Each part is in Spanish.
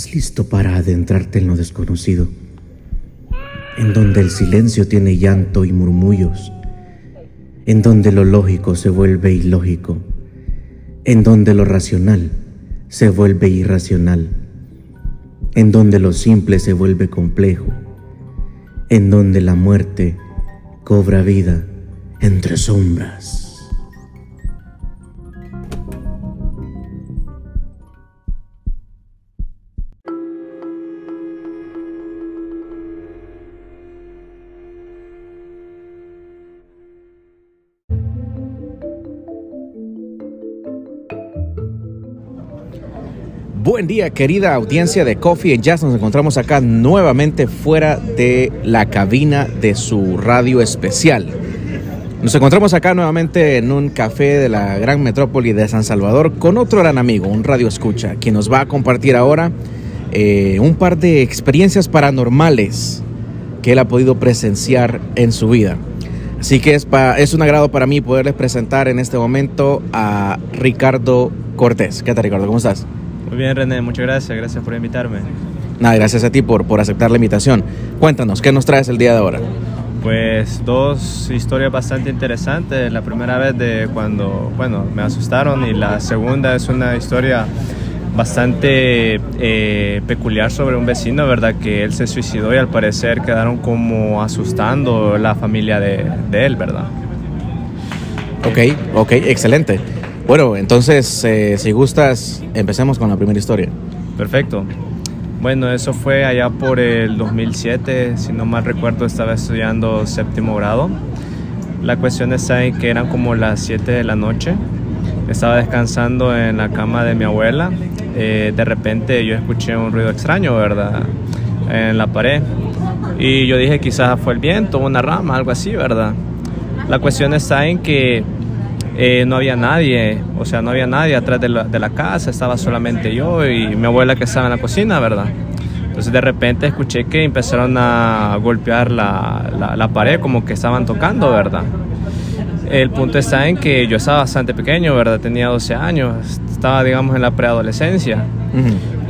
¿Estás listo para adentrarte en lo desconocido? En donde el silencio tiene llanto y murmullos, en donde lo lógico se vuelve ilógico, en donde lo racional se vuelve irracional, en donde lo simple se vuelve complejo, en donde la muerte cobra vida entre sombras. Buen día, querida audiencia de Coffee and Jazz. Nos encontramos acá nuevamente fuera de la cabina de su radio especial. Nos encontramos acá nuevamente en un café de la gran metrópoli de San Salvador con otro gran amigo, un radio escucha, quien nos va a compartir ahora eh, un par de experiencias paranormales que él ha podido presenciar en su vida. Así que es, es un agrado para mí poderles presentar en este momento a Ricardo Cortés. ¿Qué tal, Ricardo? ¿Cómo estás? Muy bien, René, muchas gracias, gracias por invitarme. Nada, gracias a ti por, por aceptar la invitación. Cuéntanos, ¿qué nos traes el día de ahora? Pues dos historias bastante interesantes. La primera vez de cuando, bueno, me asustaron y la segunda es una historia bastante eh, peculiar sobre un vecino, ¿verdad? Que él se suicidó y al parecer quedaron como asustando la familia de, de él, ¿verdad? Ok, ok, excelente. Bueno, entonces, eh, si gustas, empecemos con la primera historia. Perfecto. Bueno, eso fue allá por el 2007, si no mal recuerdo, estaba estudiando séptimo grado. La cuestión está en que eran como las 7 de la noche. Estaba descansando en la cama de mi abuela. Eh, de repente yo escuché un ruido extraño, ¿verdad? En la pared. Y yo dije, quizás fue el viento, una rama, algo así, ¿verdad? La cuestión está en que eh, no había nadie, o sea, no había nadie atrás de la, casa, estaba solamente yo y mi abuela que estaba en la cocina, ¿verdad? Entonces de repente escuché que empezaron a golpear la, la, pared como que estaban tocando, ¿verdad? El punto está en que yo estaba bastante pequeño, ¿verdad? Tenía 12 años, estaba, digamos, en la preadolescencia.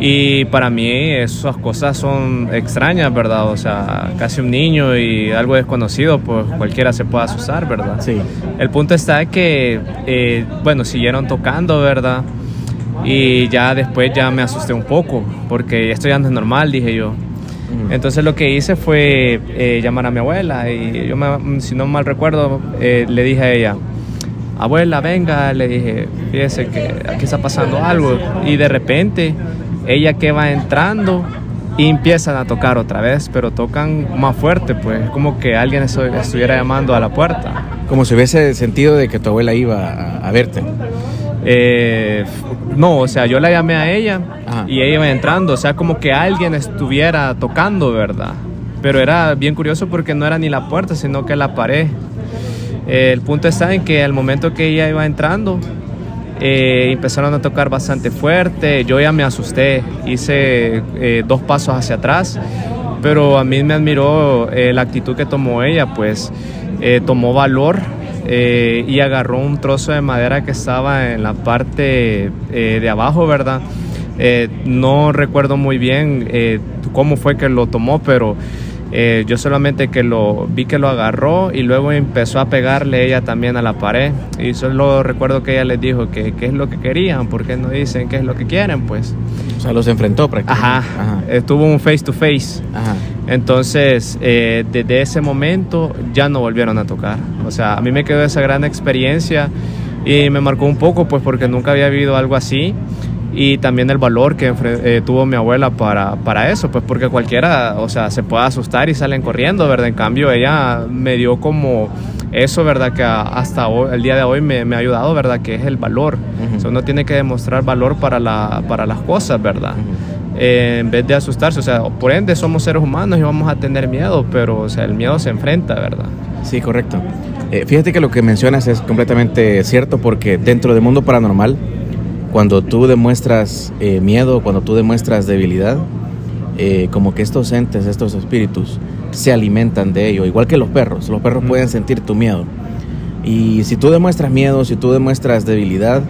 Y para mí esas cosas son extrañas, ¿verdad? O sea, casi un niño y algo desconocido, pues cualquiera se puede asustar, ¿verdad? Sí. El punto está que, eh, bueno, siguieron tocando, ¿verdad? Y ya después ya me asusté un poco, porque esto ya no es normal, dije yo. Entonces lo que hice fue eh, llamar a mi abuela y yo, si no mal recuerdo, eh, le dije a ella, abuela, venga, le dije, fíjese que aquí está pasando algo. Y de repente ella que va entrando y empiezan a tocar otra vez, pero tocan más fuerte, pues como que alguien estuviera llamando a la puerta. Como si hubiese sentido de que tu abuela iba a, verte. Eh, no, o sea, yo la llamé a ella y ella iba entrando, o sea, como que alguien estuviera tocando, ¿verdad? Pero era bien curioso porque no era ni la puerta, sino que la pared. el punto está en que al momento que ella iba entrando, eh, empezaron a tocar bastante fuerte, yo ya me asusté, hice eh, dos pasos hacia atrás, pero a mí me admiró eh, la actitud que tomó ella, pues tomó valor y agarró un trozo de madera que estaba en la parte de abajo, ¿verdad? no recuerdo muy bien cómo fue que lo tomó, pero eh, yo solamente que lo vi que lo agarró y luego empezó a pegarle ella también a la pared. Y solo recuerdo que ella les dijo que qué es lo que querían, porque no dicen qué es lo que quieren, pues. O sea, los enfrentó prácticamente. Ajá. Estuvo un face to face. Ajá. Entonces, eh, desde ese momento ya no volvieron a tocar. O sea, a mí me quedó esa gran experiencia y me marcó un poco, pues porque nunca había vivido algo así y también el valor que eh, tuvo mi abuela para, para eso, pues porque cualquiera, o sea, se puede asustar y salen corriendo, ¿verdad? En cambio, ella me dio como eso, ¿verdad? Que hasta hoy, el día de hoy me, me, ha ayudado, ¿verdad? Que es el valor. o sea, uno tiene que demostrar valor para, la, para las cosas, ¿verdad? Eh, en vez de asustarse, o sea, por ende somos seres humanos y vamos a tener miedo, pero, o sea, el miedo se enfrenta, ¿verdad? Sí, correcto. Eh, fíjate que lo que mencionas es completamente cierto porque dentro del mundo paranormal, cuando tú demuestras eh, miedo, cuando tú demuestras debilidad, eh, como que estos entes, estos espíritus, se alimentan de ello, igual que los perros. Los perros pueden sentir tu miedo. Y si tú demuestras miedo, si tú demuestras debilidad,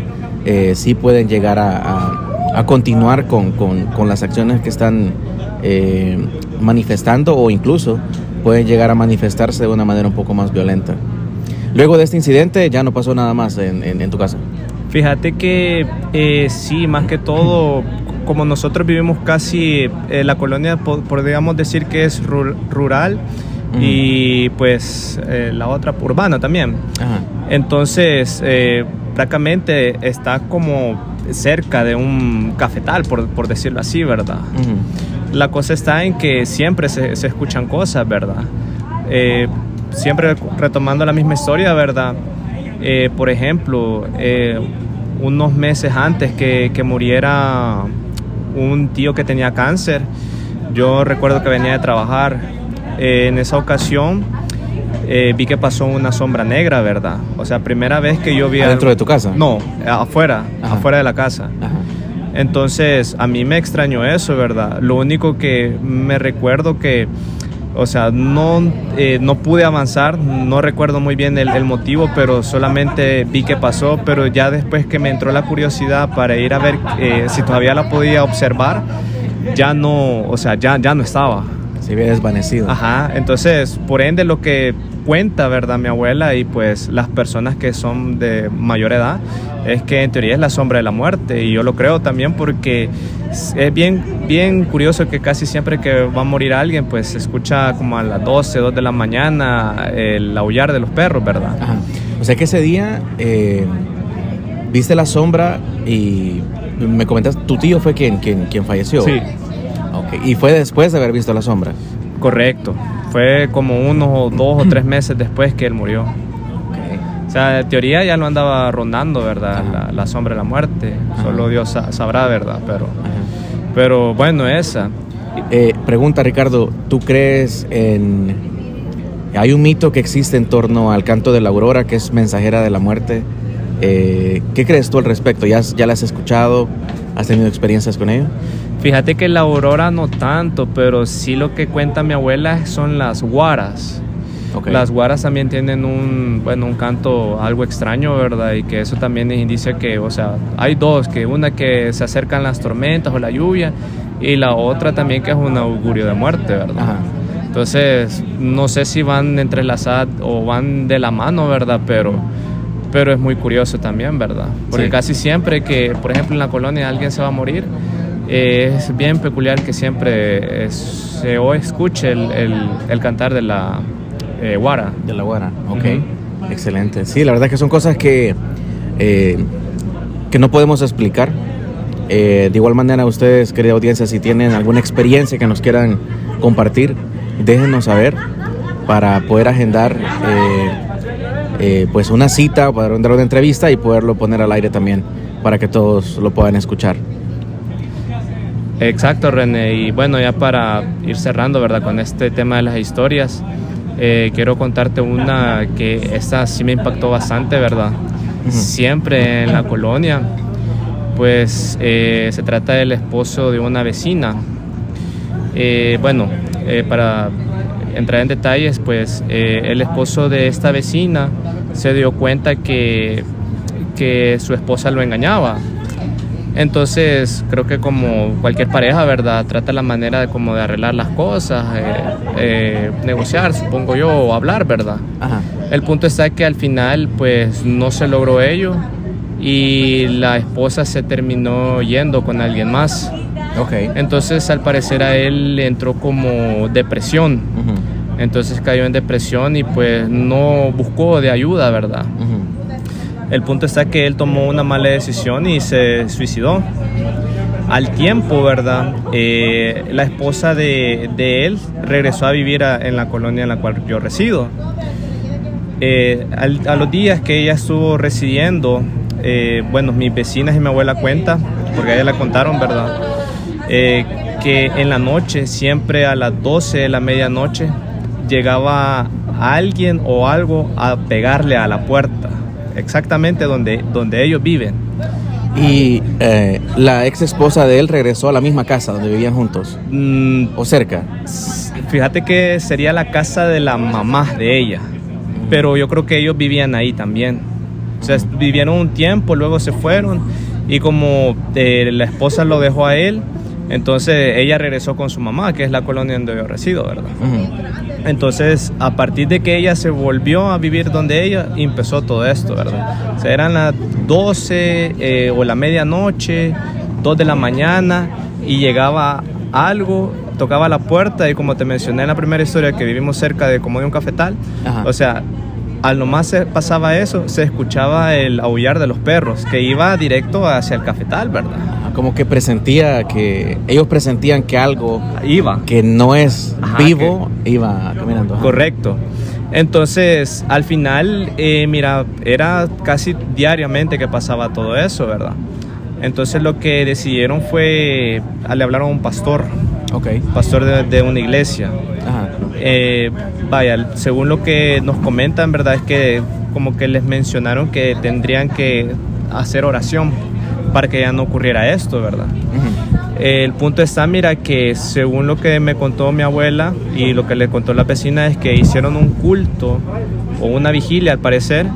eh, sí pueden llegar a, a continuar con, con, con las acciones que están eh, manifestando o incluso pueden llegar a manifestarse de una manera un poco más violenta. Luego de este incidente ya no pasó nada más en, en, en tu casa. Fíjate que eh, sí, más que todo, como nosotros vivimos casi, eh, la colonia podríamos decir que es rural y pues eh, la otra urbana también. Ajá. Entonces, prácticamente está como cerca de un cafetal, por, por decirlo así, ¿verdad? La cosa está en que siempre se, se escuchan cosas, ¿verdad? Siempre retomando la misma historia, ¿verdad? Por ejemplo, unos meses antes que, que muriera un tío que tenía cáncer, yo recuerdo que venía de trabajar. Eh, en esa ocasión eh, vi que pasó una sombra negra, ¿verdad? O sea, primera vez que yo vi... ¿Adentro algo- de tu casa? No, afuera, Ajá. afuera de la casa. Ajá. Entonces, a mí me extrañó eso, ¿verdad? Lo único que me recuerdo que, o sea, no, eh, no pude avanzar, no recuerdo muy bien el, el motivo, pero solamente vi que pasó, pero ya después que me entró la curiosidad para ir a ver eh, si todavía la podía observar, ya no, o sea, ya, ya no estaba. Se había desvanecido. Ajá, entonces, por ende, lo que cuenta, ¿verdad? Mi abuela y pues las personas que son de mayor edad, es que en teoría es la sombra de la muerte y yo lo creo también porque es bien, bien curioso que casi siempre que va a morir alguien, pues se escucha como a las 12, 2 de la mañana el aullar de los perros, ¿verdad? Ajá. O sea que ese día eh, viste la sombra y me comentas, tu tío fue quien, quien, quien falleció. Sí, Ok. Y fue después de haber visto la sombra. correcto. Fue como unos o dos o tres meses después que él murió. O sea, en teoría ya lo andaba rondando, ¿verdad? La, la sombra de la muerte. Ajá. Solo Dios sa- sabrá, ¿verdad? Pero, Ajá. pero bueno, esa. Eh, pregunta Ricardo, ¿tú crees en... Hay un mito que existe en torno al canto de la aurora que es mensajera de la muerte. Eh, ¿Qué crees tú al respecto? ¿Ya, ¿Ya la has escuchado? ¿Has tenido experiencias con ello? Fíjate que la aurora no tanto, pero sí lo que cuenta mi abuela son las guaras. Ok. Las guaras también tienen un, bueno, un canto algo extraño, ¿verdad? Y que eso también es indicio que, o sea, hay dos, que una que se acercan las tormentas o la lluvia y la otra también que es un augurio de muerte, ¿verdad? Ajá. Entonces, no sé si van entrelazadas o van de la mano, ¿verdad? Pero, pero es muy curioso también, ¿verdad? Porque Sí. casi siempre que, por ejemplo, en la colonia alguien se va a morir, eh, es bien peculiar que siempre eh, se o escuche el, el- el cantar de la eh, guara. De la guara, ok. Excelente. Sí, la verdad que son cosas que, eh, que no podemos explicar. Eh, de igual manera, ustedes, querida audiencia, si tienen alguna experiencia que nos quieran compartir, déjenos saber para poder agendar pues una cita, para dar una entrevista y poderlo poner al aire también para que todos lo puedan escuchar. Exacto, René. Y bueno, ya para ir cerrando, ¿verdad? Con este tema de las historias, eh, quiero contarte una que esta sí me impactó bastante, ¿verdad? Siempre en la colonia, pues eh, se trata del esposo de una vecina. Eh, bueno, para entrar en detalles, pues el esposo de esta vecina se dio cuenta que, que su esposa lo engañaba. Entonces, creo que como cualquier pareja, ¿verdad? Trata la manera de como de arreglar las cosas, eh, eh, negociar, supongo yo, o hablar, ¿verdad? Ajá. El punto está que al final, pues, no se logró ello y la esposa se terminó yendo con alguien más. Ok. Entonces, al parecer a él le entró como depresión. Entonces cayó en depresión y pues no buscó de ayuda, ¿verdad? El punto está que él tomó una mala decisión y se suicidó. Al tiempo, ¿verdad? Eh, la esposa de, él regresó a vivir en la colonia en la cual yo resido. Eh, a los días que ella estuvo residiendo, eh, bueno, mis vecinas y mi abuela cuenta, porque ella la contaron, ¿verdad? Eh, que en la noche, siempre a las 12 de la medianoche, llegaba alguien o algo a pegarle a la puerta, exactamente donde, donde ellos viven. Y eh, la ex esposa de él regresó a la misma casa donde vivían juntos, Mm, o cerca. fíjate que sería la casa de la mamá de ella, pero yo creo que ellos vivían ahí también. O sea, vivieron un tiempo, luego se fueron Y como eh, la esposa lo dejó a él, entonces ella regresó con su mamá, que es la colonia donde yo resido, ¿verdad? Entonces, a partir de que ella se volvió a vivir donde ella, empezó todo esto, ¿verdad? O sea, eran las 12 eh, o la medianoche, 2 de la mañana, y llegaba algo, tocaba la puerta, y como te mencioné en la primera historia, que vivimos cerca de como de un cafetal, o sea, al nomás se pasaba eso, se escuchaba el aullar de los perros, que iba directo hacia el cafetal, ¿verdad? Como que presentía que ellos presentían que algo iba que no es vivo iba caminando. Correcto. Entonces, al final, eh, mira, era casi diariamente que pasaba todo eso, ¿verdad? Entonces lo que decidieron fue, le hablaron a un pastor, okay. pastor de, una iglesia. Eh, vaya, según lo que nos comentan, ¿verdad? Es que como que les mencionaron que tendrían que hacer oración para que ya no ocurriera esto, ¿verdad? El punto está, mira, que según lo que me contó mi abuela y lo que le contó la vecina es que hicieron un culto o una vigilia al parecer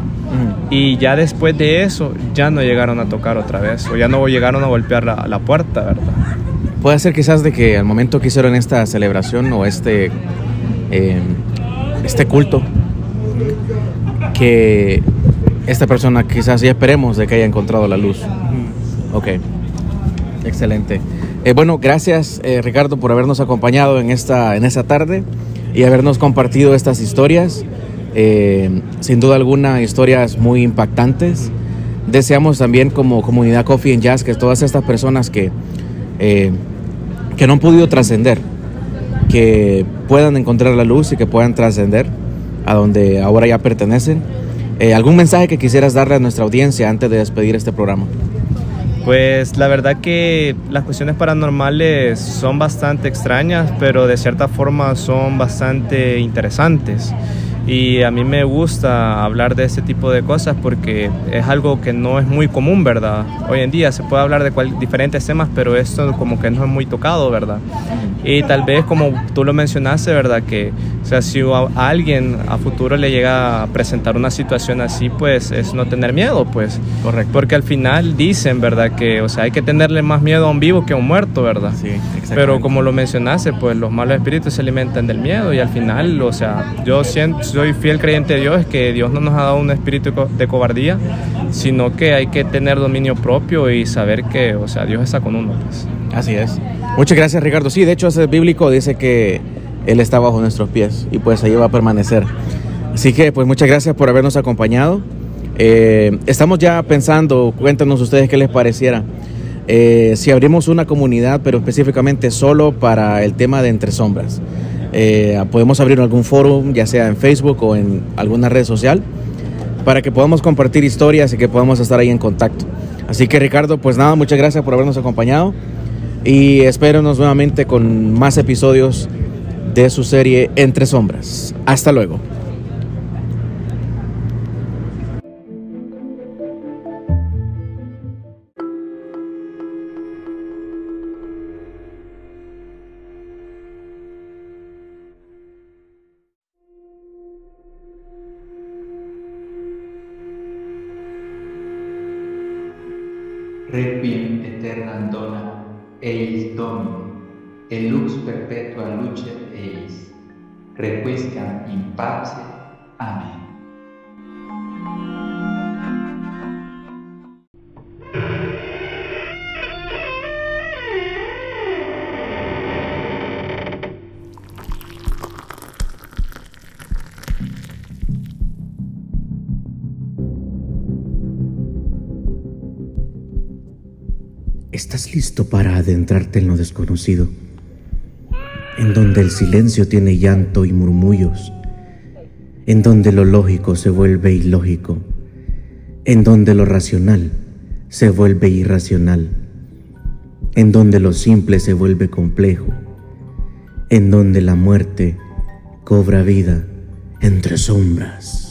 y ya después de eso ya no llegaron a tocar otra vez o ya no llegaron a golpear la, puerta, ¿verdad? Puede ser quizás de que al momento que hicieron esta celebración o este, eh, este culto, que esta persona quizás ya esperemos de que haya encontrado la luz. Ok, excelente. Eh, bueno, gracias eh, Ricardo por habernos acompañado en esta, en esta tarde y habernos compartido estas historias. Eh, sin duda alguna, historias muy impactantes. Deseamos también como comunidad Coffee and Jazz que todas estas personas que, que no han podido trascender, que puedan encontrar la luz y que puedan trascender a donde ahora ya pertenecen. ¿Algún mensaje que quisieras darle a nuestra audiencia antes de despedir este programa? Pues la verdad que las cuestiones paranormales son bastante extrañas, pero de cierta forma son bastante interesantes. Y a mí me gusta hablar de este tipo de cosas porque es algo que no es muy común, ¿verdad? Hoy en día se puede hablar de diferentes temas, pero esto como que no es muy tocado, ¿verdad? Y tal vez como tú lo mencionaste, ¿verdad? Que, o sea, si a alguien a futuro le llega a presentar una situación así, pues es no tener miedo, pues. Correcto. Porque al final dicen, ¿verdad? Que, o sea, hay que tenerle más miedo a un vivo que a un muerto, ¿verdad? Sí, Pero como lo mencionaste, pues los malos espíritus se alimentan del miedo y al final, o sea, yo siento, soy fiel creyente de Dios, es que Dios no nos ha dado un espíritu de cobardía, sino que hay que tener dominio propio y saber que, o sea, Dios está con uno, pues. Así es. Muchas gracias, Ricardo. Sí, de hecho, ese bíblico dice que Él está bajo nuestros pies y pues ahí va a permanecer. Así que, pues muchas gracias por habernos acompañado. Eh, estamos ya pensando, cuéntanos ustedes qué les pareciera. Eh, si abrimos una comunidad, pero específicamente solo para el tema de Entre Sombras. Eh, podemos abrir algún foro, ya sea en Facebook o en alguna red social, para que podamos compartir historias y que podamos estar ahí en contacto. Así que Ricardo, pues nada, muchas gracias por habernos acompañado y espérenos nuevamente con más episodios de su serie Entre Sombras. Hasta luego. Eis Domini, e lux perpetua lucet eis, requiescam in pace. Amén. Listo para adentrarte en lo desconocido? En donde el silencio tiene llanto y murmullos, en donde lo lógico se vuelve ilógico, en donde lo racional se vuelve irracional, en donde lo simple se vuelve complejo, en donde la muerte cobra vida entre sombras.